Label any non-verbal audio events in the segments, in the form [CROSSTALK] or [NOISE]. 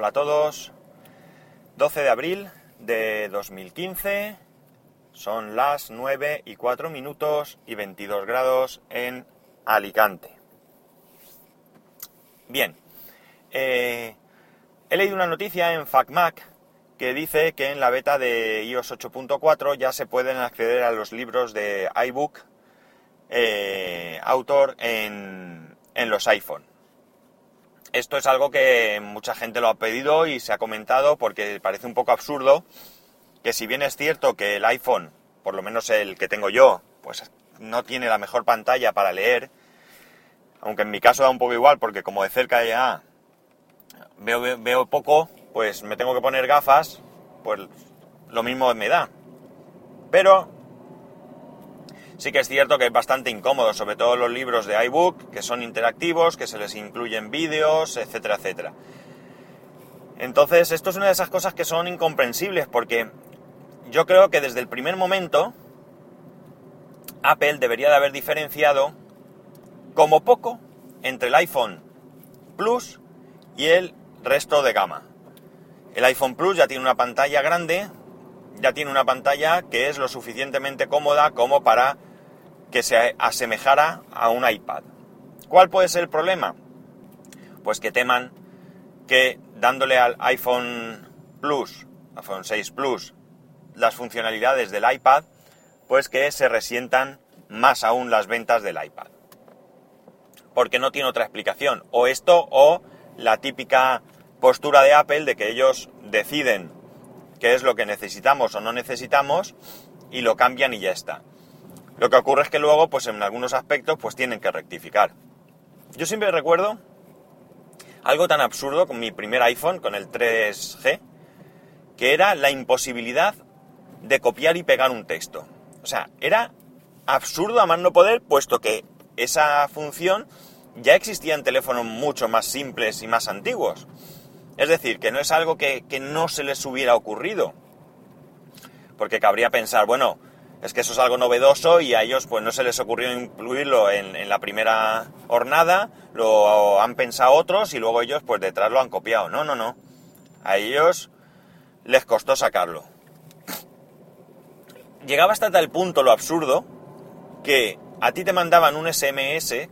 Hola a todos. 12 de abril de 2015. Son las 9 y 4 minutos y 22 grados en Alicante. Bien. Eh, he leído una noticia en FacMac que dice que en la beta de iOS 8.4 ya se pueden acceder a los libros de iBook eh, autor en, en los iPhone. Esto es algo que mucha gente lo ha pedido y se ha comentado porque parece un poco absurdo que si bien es cierto que el iPhone, por lo menos el que tengo yo, pues no tiene la mejor pantalla para leer, aunque en mi caso da un poco igual porque como de cerca ya veo, veo poco, pues me tengo que poner gafas, pues lo mismo me da. Pero Sí que es cierto que es bastante incómodo, sobre todo los libros de iBook, que son interactivos, que se les incluyen vídeos, etcétera, etcétera. Entonces, esto es una de esas cosas que son incomprensibles, porque yo creo que desde el primer momento Apple debería de haber diferenciado como poco entre el iPhone Plus y el resto de gama. El iPhone Plus ya tiene una pantalla grande, ya tiene una pantalla que es lo suficientemente cómoda como para que se asemejara a un iPad. ¿Cuál puede ser el problema? Pues que teman que dándole al iPhone Plus, iPhone 6 Plus, las funcionalidades del iPad, pues que se resientan más aún las ventas del iPad. Porque no tiene otra explicación. O esto o la típica postura de Apple de que ellos deciden qué es lo que necesitamos o no necesitamos y lo cambian y ya está. Lo que ocurre es que luego, pues en algunos aspectos, pues tienen que rectificar. Yo siempre recuerdo algo tan absurdo con mi primer iPhone, con el 3G, que era la imposibilidad de copiar y pegar un texto. O sea, era absurdo a más no poder, puesto que esa función ya existía en teléfonos mucho más simples y más antiguos. Es decir, que no es algo que, que no se les hubiera ocurrido. Porque cabría pensar, bueno, es que eso es algo novedoso y a ellos pues no se les ocurrió incluirlo en, la primera hornada, lo han pensado otros y luego ellos pues detrás lo han copiado. No, no, no. A ellos les costó sacarlo. [LAUGHS] Llegaba hasta tal punto lo absurdo que a ti te mandaban un SMS,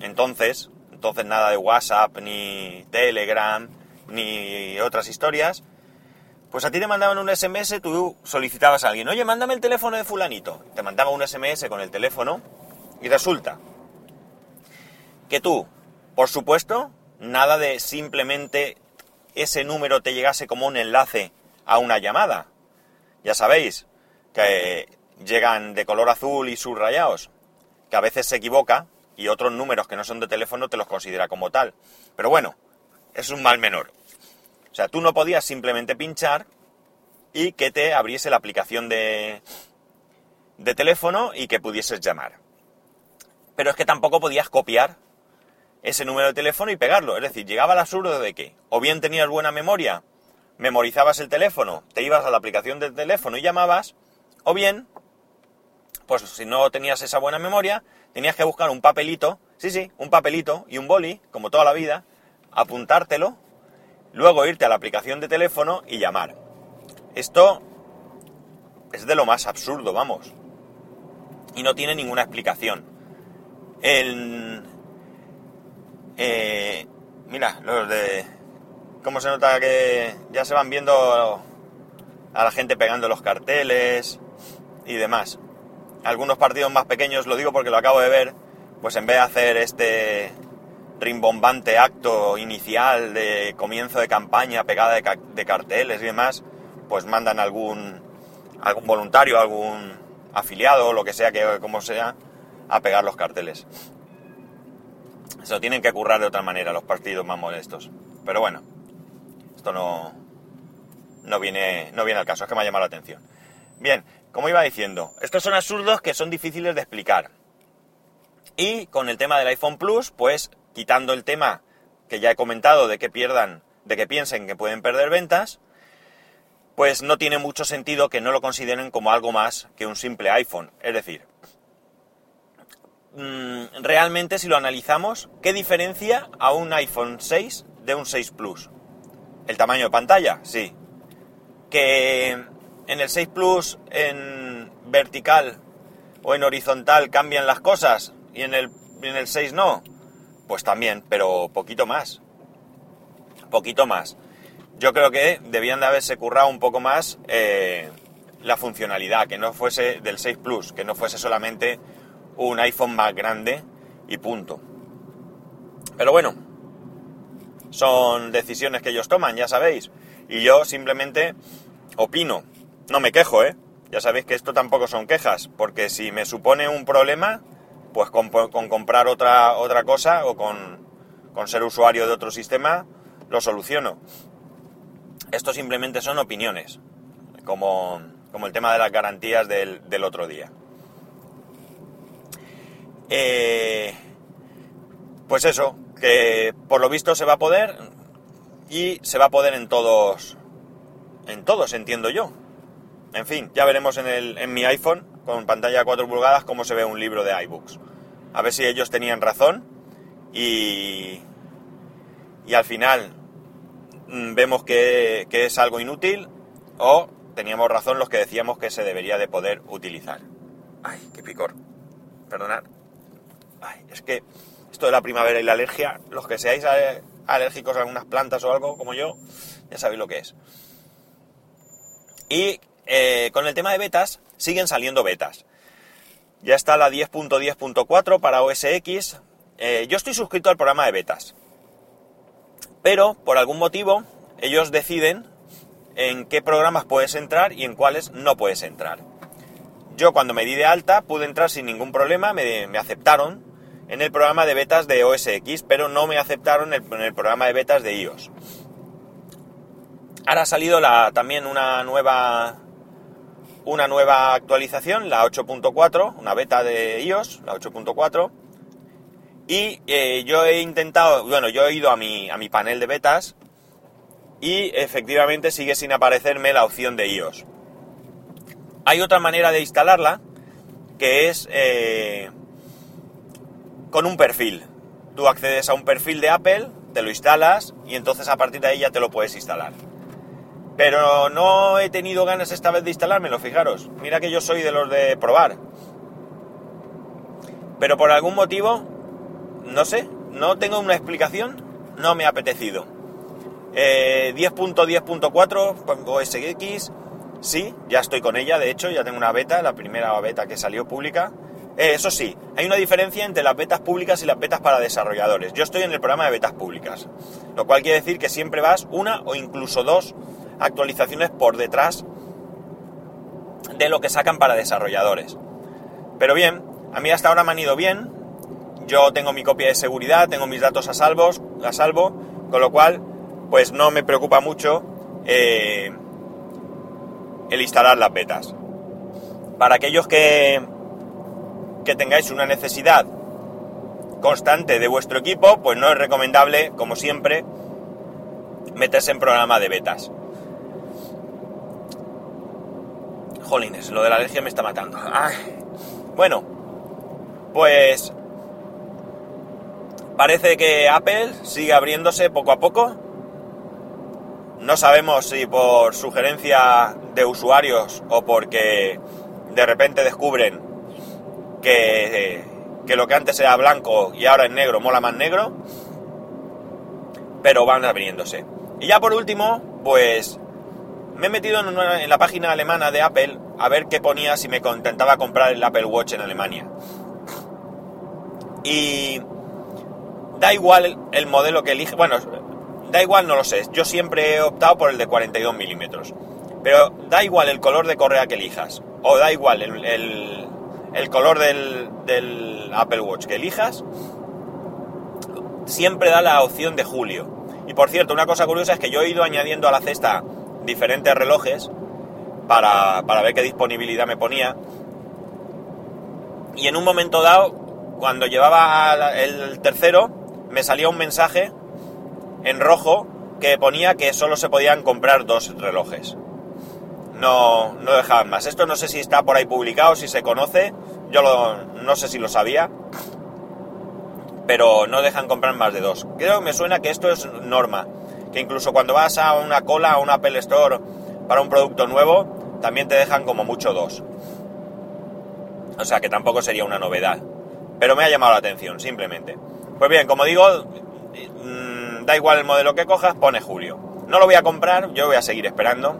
entonces, entonces nada de WhatsApp, ni Telegram, ni otras historias, pues a ti te mandaban un SMS, tú solicitabas a alguien, oye, mándame el teléfono de fulanito. Te mandaba un SMS con el teléfono y resulta que tú, por supuesto, nada de simplemente ese número te llegase como un enlace a una llamada. Ya sabéis que llegan de color azul y subrayados, que a veces se equivoca y otros números que no son de teléfono te los considera como tal. Pero bueno, es un mal menor. O sea, tú no podías simplemente pinchar y que te abriese la aplicación de, de teléfono y que pudieses llamar. Pero es que tampoco podías copiar ese número de teléfono y pegarlo. Es decir, llegaba al absurdo de que o bien tenías buena memoria, memorizabas el teléfono, te ibas a la aplicación del teléfono y llamabas, o bien, pues si no tenías esa buena memoria, tenías que buscar un papelito, sí, sí, un papelito y un boli, como toda la vida, apuntártelo luego irte a la aplicación de teléfono y llamar. Esto es de lo más absurdo, vamos. Y no tiene ninguna explicación. El, eh, mira, los de... ¿Cómo se nota que ya se van viendo a la gente pegando los carteles y demás? Algunos partidos más pequeños, lo digo porque lo acabo de ver, pues en vez de hacer este rimbombante acto inicial de comienzo de campaña pegada de, carteles y demás, pues mandan algún, algún voluntario, algún afiliado, lo que sea, que como sea, a pegar los carteles. Se tienen que currar de otra manera los partidos más modestos. Pero bueno, esto no, no, viene, no viene al caso, es que me ha llamado la atención. Bien, como iba diciendo, estos son absurdos que son difíciles de explicar. Y con el tema del iPhone Plus, pues quitando el tema que ya he comentado de que pierdan, de que piensen que pueden perder ventas, pues no tiene mucho sentido que no lo consideren como algo más que un simple iPhone. Es decir, mm, realmente si lo analizamos, ¿qué diferencia a un iPhone 6 de un 6 Plus? ¿El tamaño de pantalla? Sí. ¿Que en el 6 Plus en vertical o en horizontal cambian las cosas y en el, en el 6 no? Pues también, pero poquito más. Poquito más. Yo creo que debían de haberse currado un poco más eh, la funcionalidad, que no fuese del 6 Plus, que no fuese solamente un iPhone más grande y punto. Pero bueno, son decisiones que ellos toman, ya sabéis. Y yo simplemente opino. No me quejo, ¿eh? Ya sabéis que esto tampoco son quejas, porque si me supone un problema, pues con, comprar otra, otra cosa o con, con, ser usuario de otro sistema, lo soluciono. Esto simplemente son opiniones, como, como el tema de las garantías del, del otro día. Eh, pues eso, que por lo visto se va a poder y se va a poder en todos, en todos entiendo yo. En fin, ya veremos en, el, en mi iPhone con pantalla de 4 pulgadas cómo se ve un libro de iBooks. A ver si ellos tenían razón y, y al final mm, vemos que, que es algo inútil o teníamos razón los que decíamos que se debería de poder utilizar. Ay, qué picor. Perdonad. Ay, es que esto de la primavera y la alergia, los que seáis alérgicos a algunas plantas o algo como yo, ya sabéis lo que es. Y eh, con el tema de betas, siguen saliendo betas. Ya está la 10.10.4 para OS X. Eh, yo estoy suscrito al programa de betas. Pero, por algún motivo, ellos deciden en qué programas puedes entrar y en cuáles no puedes entrar. Yo cuando me di de alta pude entrar sin ningún problema, me, aceptaron en el programa de betas de OS X, pero no me aceptaron en el, programa de betas de iOS. Ahora ha salido la, también una nueva una nueva actualización, la 8.4, una beta de iOS, la 8.4. Y eh, yo he intentado, bueno, yo he ido a mi, a mi panel de betas y efectivamente sigue sin aparecerme la opción de iOS. Hay otra manera de instalarla que es eh, con un perfil. Tú accedes a un perfil de Apple, te lo instalas y entonces a partir de ahí ya te lo puedes instalar. Pero no he tenido ganas esta vez de instalármelo, fijaros. Mira que yo soy de los de probar. Pero por algún motivo, no sé, no tengo una explicación, no me ha apetecido. 10.10.4 eh, OS X, sí, ya estoy con ella, de hecho, ya tengo una beta, la primera beta que salió pública. Eh, eso sí, hay una diferencia entre las betas públicas y las betas para desarrolladores. Yo estoy en el programa de betas públicas, lo cual quiere decir que siempre vas una o incluso dos actualizaciones por detrás de lo que sacan para desarrolladores. Pero bien, a mí hasta ahora me han ido bien. Yo tengo mi copia de seguridad, tengo mis datos a, salvos, a salvo, con lo cual, pues no me preocupa mucho eh, el instalar las betas. Para aquellos que, que tengáis una necesidad constante de vuestro equipo, pues no es recomendable, como siempre, meterse en programa de betas. Jolines, lo de la alergia me está matando. Bueno, pues parece que Apple sigue abriéndose poco a poco. No sabemos si por sugerencia de usuarios o porque de repente descubren que, que lo que antes era blanco y ahora es negro mola más negro. Pero van abriéndose. Y ya por último, pues me he metido en, la página alemana de Apple a ver qué ponía si me contentaba comprar el Apple Watch en Alemania. Y da igual el modelo que elige, bueno, da igual, no lo sé, yo siempre he optado por el de 42 milímetros, pero da igual el color de correa que elijas, o da igual el, color del, Apple Watch que elijas, siempre da la opción de julio. Y por cierto, una cosa curiosa es que yo he ido añadiendo a la cesta diferentes relojes para, ver qué disponibilidad me ponía. Y en un momento dado, cuando llevaba el tercero, me salía un mensaje en rojo que ponía que solo se podían comprar dos relojes. No, no dejaban más. Esto no sé si está por ahí publicado, si se conoce. Yo no sé si lo sabía. Pero no dejan comprar más de dos. Creo que me suena que esto es norma que incluso cuando vas a una cola, a un Apple Store para un producto nuevo, también te dejan como mucho dos. O sea que tampoco sería una novedad. Pero me ha llamado la atención, simplemente. Pues bien, como digo, mm, da igual el modelo que cojas, pone Julio. No lo voy a comprar, yo voy a seguir esperando.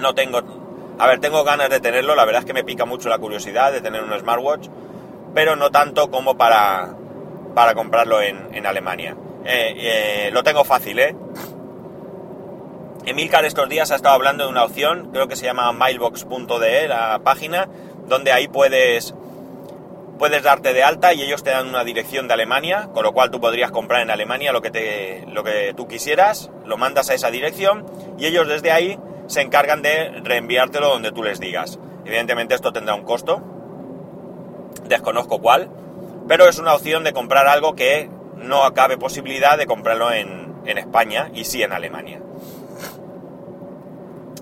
No tengo... A ver, tengo ganas de tenerlo, la verdad es que me pica mucho la curiosidad de tener un smartwatch, pero no tanto como para, para comprarlo en, Alemania. Eh, eh, lo tengo fácil, ¿eh? Emilcar estos días ha estado hablando de una opción, creo que se llama mailbox.de, la página, donde ahí puedes puedes darte de alta y ellos te dan una dirección de Alemania, con lo cual tú podrías comprar en Alemania lo que, te, lo que tú quisieras, lo mandas a esa dirección y ellos desde ahí se encargan de reenviártelo donde tú les digas. Evidentemente esto tendrá un costo, desconozco cuál, pero es una opción de comprar algo que no acabe posibilidad de comprarlo en, en España y sí en Alemania.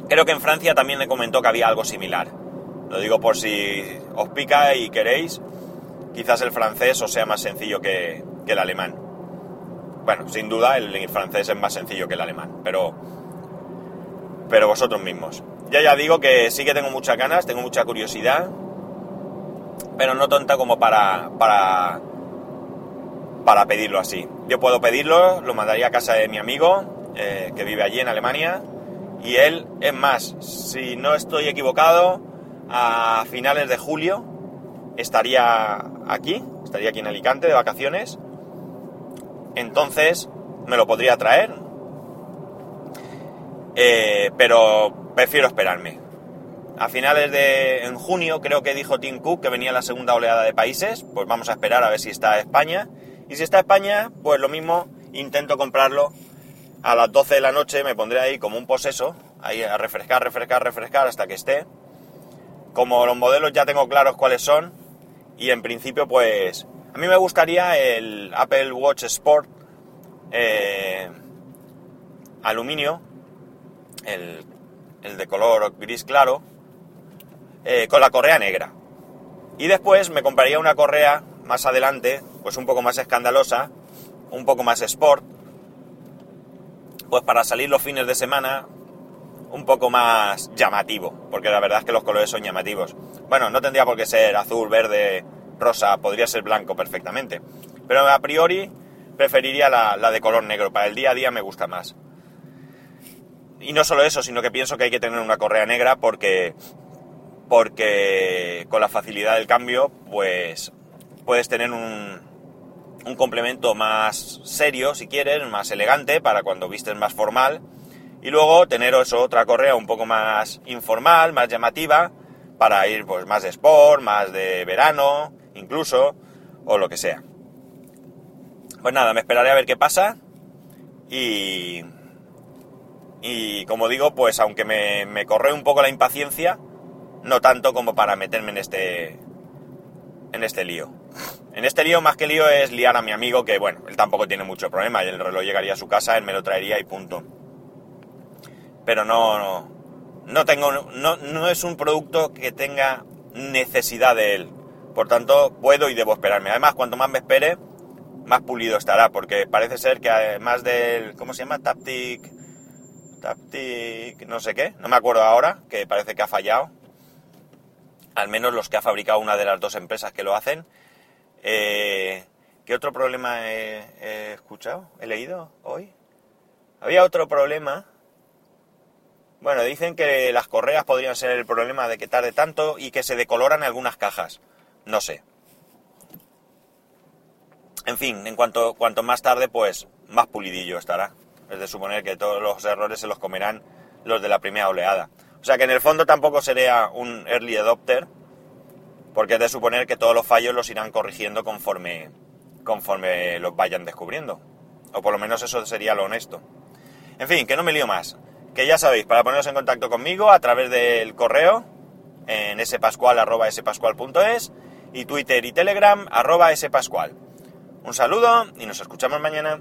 Creo que en Francia también le comentó que había algo similar. Lo digo por si os pica y queréis quizás el francés os sea más sencillo que, el alemán. Bueno, sin duda el francés es más sencillo que el alemán, pero, pero vosotros mismos. Ya ya digo que sí que tengo muchas ganas, tengo mucha curiosidad, pero no tonta como para, para, para pedirlo así. Yo puedo pedirlo, lo mandaría a casa de mi amigo, eh, que vive allí en Alemania, y él, es más, si no estoy equivocado, a finales de julio estaría aquí, estaría aquí en Alicante de vacaciones, entonces me lo podría traer, eh, pero prefiero esperarme. A finales de en junio creo que dijo Tim Cook que venía la segunda oleada de países, pues vamos a esperar a ver si está España. Y si está España, pues lo mismo, intento comprarlo a las 12 de la noche, me pondré ahí como un poseso, ahí a refrescar, refrescar, refrescar hasta que esté. Como los modelos ya tengo claros cuáles son, y en principio pues a mí me gustaría el Apple Watch Sport eh, aluminio, el, de color gris claro, eh, con la correa negra. Y después me compraría una correa más adelante, pues un poco más escandalosa, un poco más sport, pues para salir los fines de semana un poco más llamativo, porque la verdad es que los colores son llamativos. Bueno, no tendría por qué ser azul, verde, rosa, podría ser blanco perfectamente. Pero a priori preferiría la, de color negro, para el día a día me gusta más. Y no solo eso, sino que pienso que hay que tener una correa negra porque, porque con la facilidad del cambio, pues puedes tener un, complemento más serio, si quieres, más elegante, para cuando vistes más formal y luego tener eso, otra correa un poco más informal, más llamativa, para ir pues más de sport, más de verano, incluso, o lo que sea. Pues nada, me esperaré a ver qué pasa. Y. Y como digo, pues aunque me, me corre un poco la impaciencia, no tanto como para meterme en este. en este lío. En este lío, más que lío, es liar a mi amigo, que bueno, él tampoco tiene mucho problema. El reloj llegaría a su casa, él me lo traería y punto pero no, no, tengo, no, no es un producto que tenga necesidad de él. Por tanto, puedo y debo esperarme. Además, cuanto más me espere, más pulido estará, porque parece ser que además del, ¿cómo se llama? Taptic, Taptic, no sé qué, no me acuerdo ahora, que parece que ha fallado. Al menos los que ha fabricado una de las dos empresas que lo hacen. Eh, ¿Qué otro problema he escuchado? ¿He leído hoy? Había otro problema bueno, dicen que las correas podrían ser el problema de que tarde tanto y que se decoloran algunas cajas. No sé. En fin, en cuanto, cuanto más tarde, pues más pulidillo estará. Es de suponer que todos los errores se los comerán los de la primera oleada. O sea que en el fondo tampoco sería un early adopter, porque es de suponer que todos los fallos los irán corrigiendo conforme, conforme los vayan descubriendo. O por lo menos eso sería lo honesto. En fin, que no me lío más que ya sabéis, para poneros en contacto conmigo a través del correo en spascual.es y Twitter y Telegram arroba spascual. Un saludo y nos escuchamos mañana.